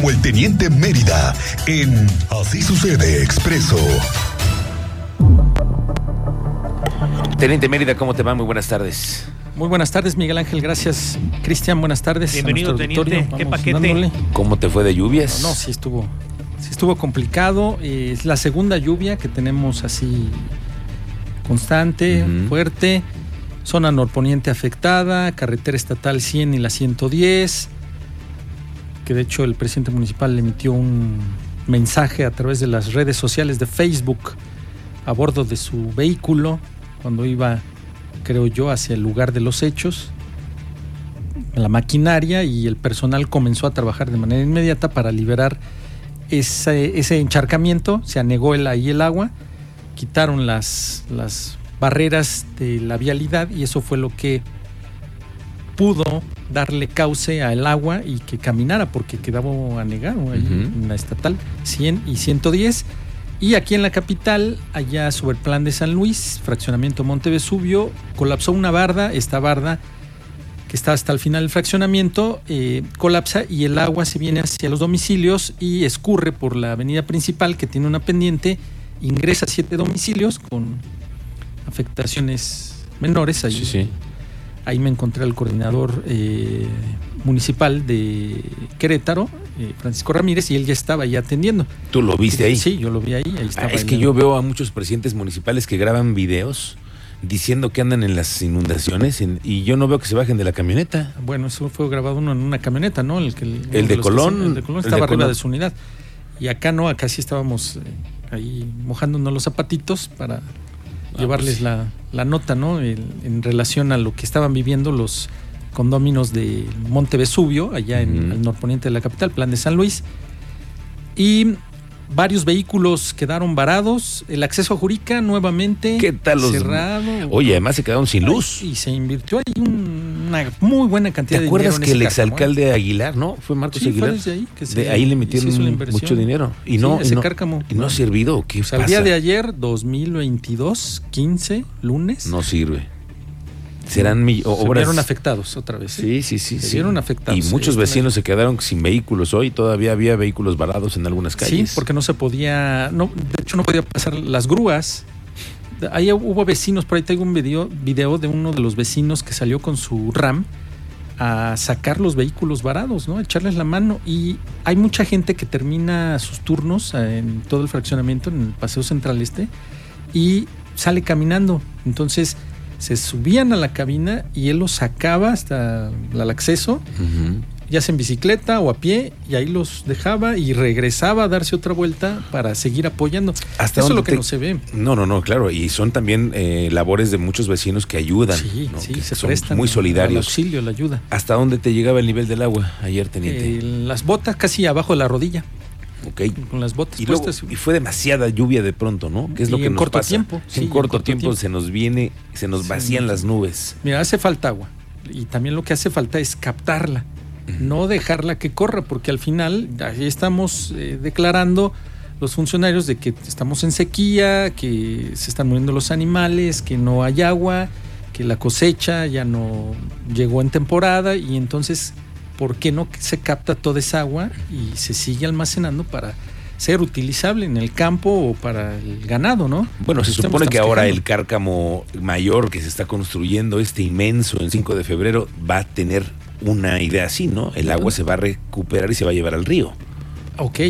como el Teniente Mérida en Así sucede Expreso. Teniente Mérida, ¿cómo te va? Muy buenas tardes. Muy buenas tardes, Miguel Ángel. Gracias, Cristian. Buenas tardes. Bienvenido, teniente. ¿Qué paquete? dándole. ¿Cómo te fue de lluvias? No, sí estuvo, sí estuvo complicado. Eh, Es la segunda lluvia que tenemos así constante, fuerte. Zona norponiente afectada, carretera estatal 100 y la 110. Que de hecho el presidente municipal emitió un mensaje a través de las redes sociales de Facebook a bordo de su vehículo cuando iba, creo yo, hacia el lugar de los hechos. La maquinaria y el personal comenzó a trabajar de manera inmediata para liberar ese, ese encharcamiento. Se anegó el, ahí el agua, quitaron las, las barreras de la vialidad y eso fue lo que pudo darle cauce al agua y que caminara porque quedaba anegado ahí Ujú. en la estatal 100 y 110 y aquí en la capital allá sobre el plan de San Luis fraccionamiento Monte Vesubio colapsó una barda esta barda que está hasta el final del fraccionamiento eh, colapsa y el agua se viene hacia los domicilios y escurre por la avenida principal que tiene una pendiente ingresa a siete domicilios con afectaciones menores ahí Sí, sí. Ahí me encontré al coordinador eh, municipal de Querétaro, eh, Francisco Ramírez, y él ya estaba ahí atendiendo. ¿Tú lo viste ahí? Sí, yo lo vi ahí. ahí Ah, estaba es que yo veo a muchos presidentes municipales que graban videos diciendo que andan en las inundaciones en- y yo no veo que se bajen de la camioneta. Bueno, eso fue grabado uno en una camioneta, ¿no? El, que, uno El de que Colón, el de Colón el de estaba arriba Colón. de su unidad. Y acá no, acá sí estábamos eh, ahí mojándonos los zapatitos para llevarles pues. la, la nota, ¿no? El- en relación a lo que estaban viviendo los condóminos de Monte Vesubio, allá en el norponiente de la capital, plan de San Luis. Y varios vehículos quedaron varados. El acceso a Jurica nuevamente ¿Qué tal los- cerrado. Oye, además se quedaron sin luz. Y se invirtió ahí un- una muy buena ¿Te cantidad de acuerdas dinero en que el ese eh? exalcalde Aguilar, no? Fue Marcos Sí, Aguilar. desde ahí que se- de ahí le metieron mucho dinero. Y Sí, no, ese y no, cárcamo. y no ha servido. ¿Qué O sea, pasa? el día de ayer, 2022, 15, lunes, No sirve. Serán se obras. vieron afectados otra vez. ¿eh? Sí, sí, sí. Se sí. vieron afectados, Y sí, muchos vecinos se quedaron sin vehículos hoy. Todavía había vehículos varados en algunas Sí, calles. porque no se podía, no, de hecho no podía pasar las grúas. Ahí hubo vecinos, por ahí tengo un video, video de uno de los vecinos que salió con su RAM a sacar los vehículos varados, ¿no? Echarles la mano. Y hay mucha gente que termina sus turnos en todo el fraccionamiento, en el Paseo Central Este, y sale caminando. Entonces se subían a la cabina y él los sacaba hasta el acceso Ujú. Ya sea en bicicleta o a pie, y ahí los dejaba y regresaba a darse otra vuelta para seguir apoyando. ¿Hasta Eso es lo que te- no se ve. No, no, no, claro. Y son también eh, labores de muchos vecinos que ayudan. Sí, ¿no? sí, que se son prestan. muy solidarios. auxilio, la ayuda. ¿Hasta dónde te llegaba el nivel del agua ayer, teniente? Eh, las botas casi abajo de la rodilla, ok. con las botas Y, luego, y fue demasiada lluvia de pronto, ¿no? ¿Qué es lo que en nos corto pasa? tiempo, sí, en en corto tiempo, tiempo. se nos viene, se nos Sí, vacían las nubes. Mira, hace falta agua. Y también lo que hace falta es captarla. No dejarla que corra, porque al final ahí estamos eh, declarando los funcionarios de que estamos en sequía, que se están muriendo los animales, que no hay agua, que la cosecha ya no llegó en temporada y entonces, ¿por qué no se capta toda esa agua y se sigue almacenando para ser utilizable en el campo o para el ganado, ¿no? Bueno, se supone que ahora quejando. el cárcamo mayor que se está construyendo, este inmenso, en 5 de febrero, va a tener una idea así, ¿no? El agua se va a recuperar y se va a llevar al río. Ok,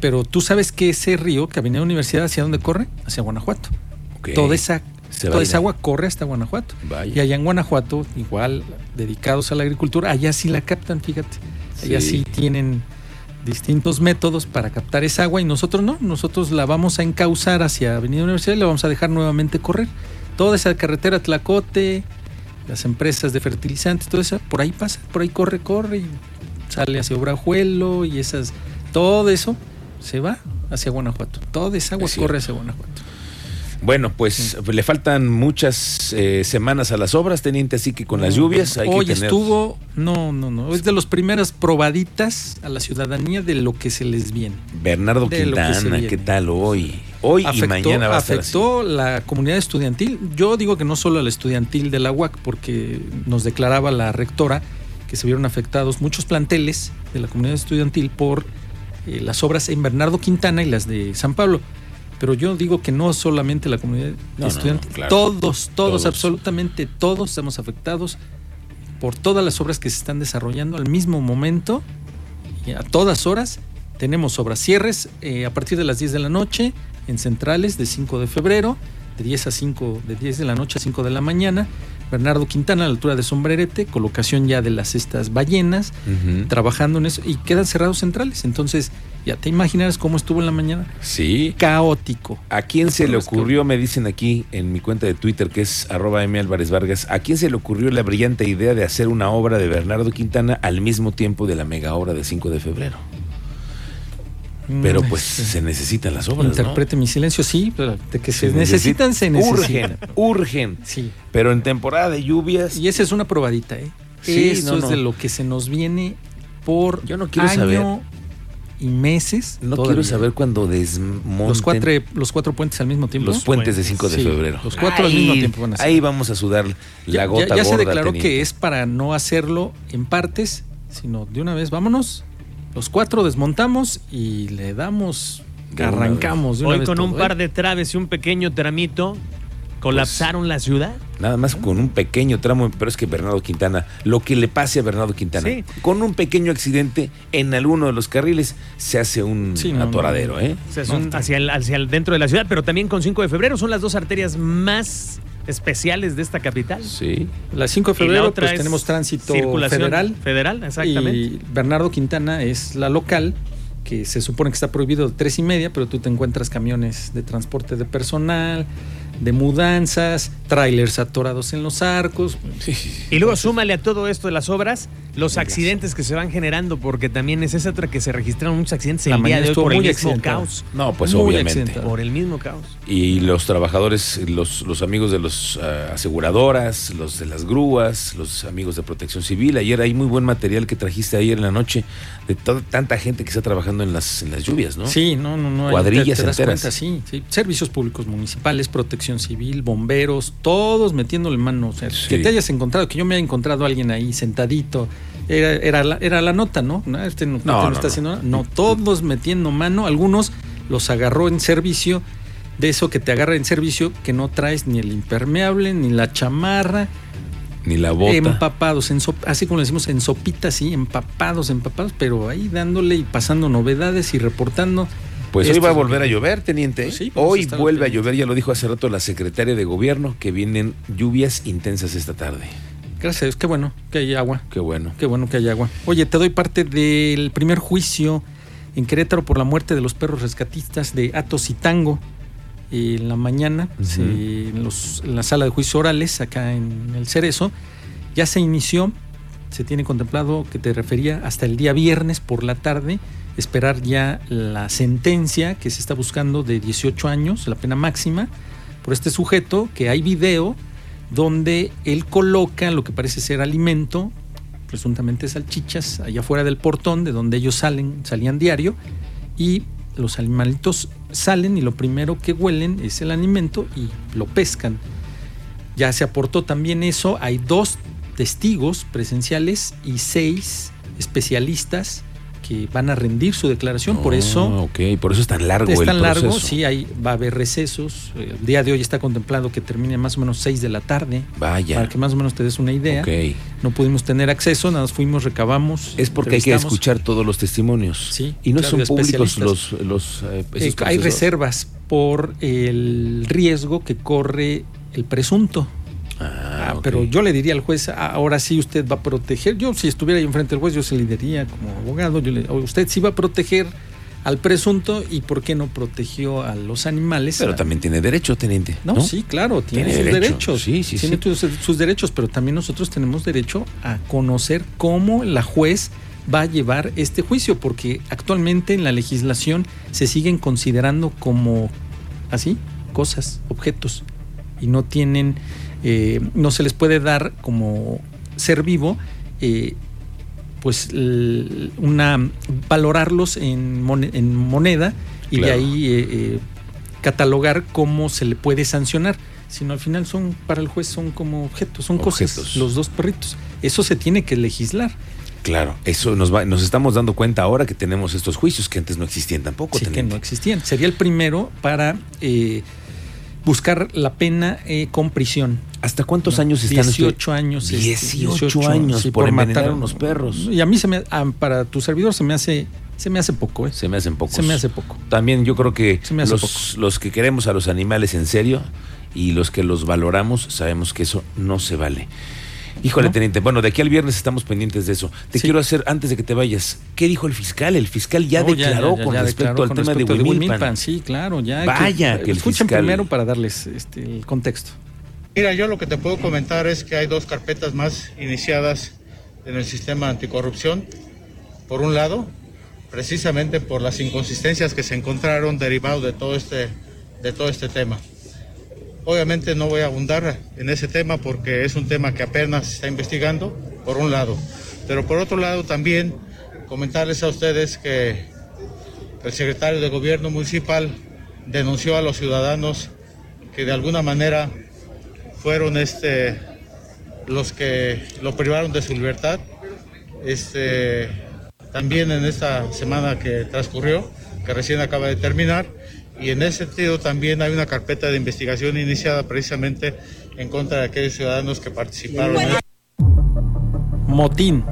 pero tú sabes que ese río, que Avenida Universidad, ¿hacia dónde corre? Hacia Guanajuato. Ok. Toda esa, toda esa agua corre hasta Guanajuato. Vaya. Y allá en Guanajuato, igual dedicados a la agricultura, allá sí la captan, fíjate. Allá Sí. sí, tienen distintos métodos para captar esa agua y nosotros no, nosotros la vamos a encauzar hacia Avenida Universidad y la vamos a dejar nuevamente correr. Toda esa carretera Tlacote, las empresas de fertilizantes, todo eso, por ahí pasa, por ahí corre, corre y sale hacia Obrajuelo y esas, todo eso se va hacia Guanajuato. Toda esa agua Es corre hacia Guanajuato. Bueno, pues le faltan muchas eh, semanas a las obras, teniente, así que con las lluvias hay Hoy que tener... estuvo, no, no, no, es de las primeras probaditas a la ciudadanía de lo que se les viene. Bernardo de Quintana. ¿qué tal hoy? Hoy y mañana va a estar así. afectó la comunidad estudiantil. Yo digo que no solo a la estudiantil de la UAC, porque nos declaraba la rectora que se vieron afectados muchos planteles de la comunidad estudiantil por eh, las obras en Bernardo Quintana y las de San Pablo. Pero yo digo que no solamente la comunidad No, no, estudiantil, no, claro. todos, todos, Todos. absolutamente todos estamos afectados por todas las obras que se están desarrollando al mismo momento y a todas horas. Tenemos obras cierres eh, a partir de las 10 de la noche en centrales de 5 de febrero, de 10 a 5, de 10 de la noche a 5 de la mañana. Bernardo Quintana a la altura de Sombrerete, colocación ya de las estas ballenas, trabajando en eso y quedan cerrados centrales. Entonces, ya te imaginarás cómo estuvo en la mañana. Sí. Caótico. ¿A quién se le ocurrió, me dicen aquí en mi cuenta de Twitter, que es arroba M. Álvarez Vargas, ¿a quién se le ocurrió la brillante idea de hacer una obra de Bernardo Quintana al mismo tiempo de la mega obra de 5 de febrero? Pero Mm, pues este, se necesitan las obras, Interprete mi silencio, sí, pero de que se, Se necesitan, se necesitan. Urgen, urgen. Sí. Pero en temporada de lluvias, Y esa es una probadita, ¿eh? Sí, Eso no, es de lo que se nos viene por Yo no quiero año saber. y meses. no todavía. quiero saber cuándo desmonten los cuatro, los cuatro puentes al mismo tiempo. los puentes de 5 de Sí, febrero. los cuatro al mismo tiempo van a ser. Ahí vamos a sudar la Ya- gota ya, ya se gorda, declaró teniente. que es para no hacerlo en partes, sino de una vez, vámonos. Los cuatro desmontamos y le damos, arrancamos de una Hoy vez con un todo, ¿eh? par de traves y un pequeño tramito, colapsaron la ciudad. Nada más con un pequeño tramo, pero es que Bernardo Quintana, lo que le pase a Bernardo Quintana, Sí. con un pequeño accidente en alguno de los carriles, se hace un Sí, no, atoradero. ¿eh? No, un- hacia, el, hacia el dentro de la ciudad, pero también con 5 de febrero son las dos arterias más especiales de esta capital. Sí. La 5 de febrero pues es tenemos tránsito federal. Federal, exactamente. Y Bernardo Quintana es la local, que se supone que está prohibido de tres y media, pero tú te encuentras camiones de transporte de personal, de mudanzas, trailers atorados en los arcos. Y luego súmale a todo esto de las obras los accidentes que se van generando, porque también es esa otra que se registraron muchos accidentes La el día de hoy por el mismo caos. No, pues Muy obviamente. accidentado. Por el mismo caos. Y los trabajadores, los, los amigos de las aseguradoras, los de las grúas, los amigos de protección civil. Ayer hay muy buen material que trajiste ayer en la noche de toda, tanta gente que está trabajando en las, en las lluvias, ¿no? Sí, no, no, no. Cuadrillas te, te das enteras. cuenta, sí, sí. Servicios públicos municipales, protección civil, bomberos, todos metiéndole mano. O sea, Sí. que te hayas encontrado, que yo me haya encontrado a alguien ahí sentadito. Era, era, la, era la nota, ¿no? No, Este no, este No, no no, está no. haciendo nada. No, todos metiendo mano. Algunos los agarró en servicio. De eso que te agarra en servicio, que no traes ni el impermeable, ni la chamarra, Ni la bota. empapados, en sop- así como le decimos, en sopita, sí, empapados, empapados, pero ahí dándole y pasando novedades y reportando. Pues hoy va a volver a llover, teniente. ¿eh? Pues sí, a hoy estar vuelve a llover, ya lo dijo hace rato la secretaria de gobierno, que vienen lluvias intensas esta tarde. Gracias a Dios, qué bueno que hay agua, Qué bueno. qué bueno que hay agua. Oye, te doy parte del primer juicio en Querétaro por la muerte de los perros rescatistas de Atos y Tango. En la mañana, se- en, los- en la sala de juicios orales, acá en el Cerezo, ya se inició, se tiene contemplado que te refería hasta el día viernes por la tarde, esperar ya la sentencia que se está buscando de 18 años, la pena máxima, por este sujeto, que hay video donde él coloca lo que parece ser alimento, presuntamente salchichas, allá afuera del portón, de donde ellos salen, salían diario, y los animalitos salen y lo primero que huelen es el alimento y lo pescan. Ya se aportó también eso, hay dos testigos presenciales y seis especialistas que van a rendir su declaración, por Ah, eso ok, por eso es tan largo es el tan largo, sí, hay, va a haber recesos. El día de hoy está contemplado que termine más o menos 6 de la tarde. Vaya. Para que más o menos te des una idea. Ok. No pudimos tener acceso, nada más fuimos, recabamos. Es porque hay que escuchar todos los testimonios. Sí, Y no claro, son públicos los, los eh, Eh, hay reservas por el riesgo que corre el presunto. Ah, ok. Pero yo le diría al juez, "Ah, ahora sí usted va a proteger. Yo si estuviera ahí enfrente del juez, yo se le diría como abogado, yo le, usted sí va a proteger al presunto y por qué no protegió a los animales. Pero Ah, también tiene derecho, teniente. No, ¿no? sí, claro, tiene, Tiene sus derecho. derechos. Sí, sí, tiene sí. sus derechos, pero también nosotros tenemos derecho a conocer cómo la juez va a llevar este juicio, porque actualmente en la legislación se siguen considerando como así cosas, objetos, y no tienen, eh, no se les puede dar como ser vivo. eh, pues una valorarlos en, mone- en moneda y de ahí eh, eh, catalogar cómo se le puede sancionar, sino al final son para el juez son como objetos, son Objetos. cosas, los dos perritos. Eso se tiene que legislar. Claro, eso nos va, nos estamos dando cuenta ahora que tenemos estos juicios que antes no existían tampoco. Sí, que no existían. Sería el primero para eh, buscar la pena eh, con prisión. ¿Hasta cuántos No, años están? 18 años. este, 18, años sí, por, envenenar matar a unos perros. Y a mí se me, ah, para tu servidor se me hace, se me hace poco, ¿eh? Se me hacen pocos. Se me hace poco. También yo creo que los, los que queremos a los animales en serio y los que los valoramos sabemos que eso no se vale. Híjole, ¿No? teniente. Bueno, de aquí al viernes estamos pendientes de eso. Te Sí. quiero hacer, antes de que te vayas, ¿qué dijo el fiscal? El fiscal ya No, declaró con ya respecto declaró al con tema respecto de Huimilpan. Sí, claro, ya. Vaya, que el escuchen fiscal- primero para darles este, el contexto. Mira, yo lo que te puedo comentar es que hay dos carpetas más iniciadas en el sistema anticorrupción. Por un lado, precisamente por las inconsistencias que se encontraron derivado de todo este, de todo este tema. Obviamente no voy a abundar en ese tema porque es un tema que apenas se está investigando, por un lado. Pero por otro lado también comentarles a ustedes que el secretario de Gobierno Municipal denunció a los ciudadanos que de alguna manera fueron este, los que lo privaron de su libertad. Este, también en esta semana que transcurrió, que recién acaba de terminar, y en ese sentido también hay una carpeta de investigación iniciada precisamente en contra de aquellos ciudadanos que participaron en Motín,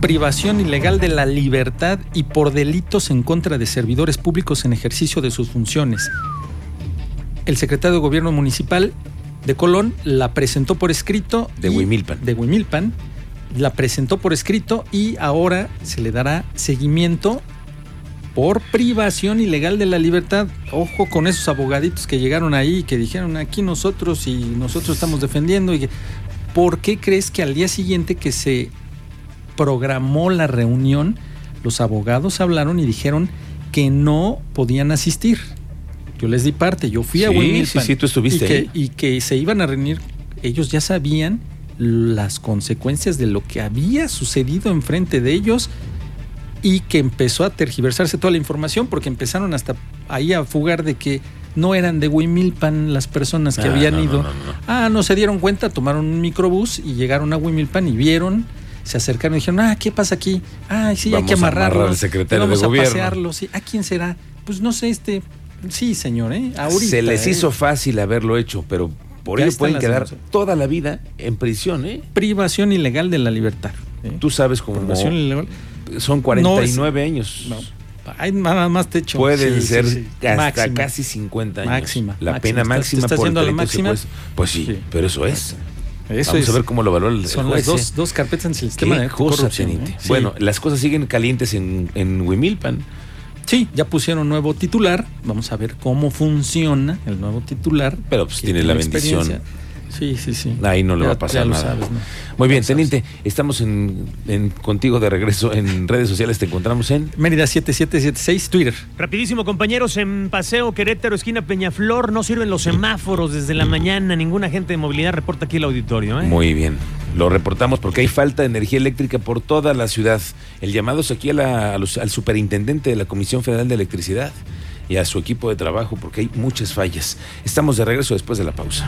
privación ilegal de la libertad y por delitos en contra de servidores públicos en ejercicio de sus funciones. El secretario de Gobierno Municipal de Colón la presentó por escrito. De Huimilpan. De Huimilpan. La presentó por escrito y ahora se le dará seguimiento por privación ilegal de la libertad. Ojo con esos abogaditos que llegaron ahí y que dijeron aquí nosotros y nosotros estamos defendiendo. Y que- ¿Por qué crees que al día siguiente que se programó la reunión, los abogados hablaron y dijeron que no podían asistir? Yo les di parte, yo fui a Huimilpan. sí, sí, tú estuviste y que, ahí. y que se iban a reunir, ellos ya sabían las consecuencias de lo que había sucedido enfrente de ellos y que empezó a tergiversarse toda la información porque empezaron hasta ahí a fugar de que no eran de Huimilpan las personas que Ah, habían no, ido. no, no. Ah, no se dieron cuenta, tomaron un microbús y llegaron a Huimilpan y vieron, se acercaron y dijeron, ah, ¿qué pasa aquí? Ah, sí, hay que a amarrar amarrarlo. al secretario Vamos de a gobierno". pasearlo, sí. ¿A quién será? Pues no sé, este... Sí, señor, ¿eh? Ahorita. Se les ¿eh? hizo fácil haberlo hecho, pero por ello pueden quedar toda la vida en prisión, ¿eh? Privación ilegal de la libertad. ¿eh? Tú sabes cómo Privación ilegal. Son 49 años. No. Ay, nada más te echo. Pueden Sí, ser sí, sí. hasta Máxima. casi 50 años. Máxima, La máxima. pena ¿Estás- máxima estás por la máxima? Pues sí, pero eso es. Eso Vamos es. a ver cómo lo valora el Son juez, las dos, ¿eh? dos carpetas en el sistema de corrupción. ¿eh? Bueno, las cosas siguen calientes en, en Huimilpan. Sí, ya pusieron nuevo titular. Vamos a ver cómo funciona el nuevo titular. Pero, pues, tiene la bendición. Sí, sí, sí. Ahí no le Ya- va a pasar ya lo nada. sabes, ¿no? Muy bien, Ya lo sabes. teniente, estamos en, en- contigo de regreso en redes sociales. Te encontramos en. Mérida 7776, Twitter. Rapidísimo, compañeros, en Paseo Querétaro, esquina Peñaflor, no sirven los semáforos desde la mañana. Ningún agente de movilidad reporta aquí el auditorio. ¿eh? Muy bien. Lo reportamos porque hay falta de energía eléctrica por toda la ciudad. El llamado es aquí a la- a los- al superintendente de la Comisión Federal de Electricidad y a su equipo de trabajo porque hay muchas fallas. Estamos de regreso después de la pausa.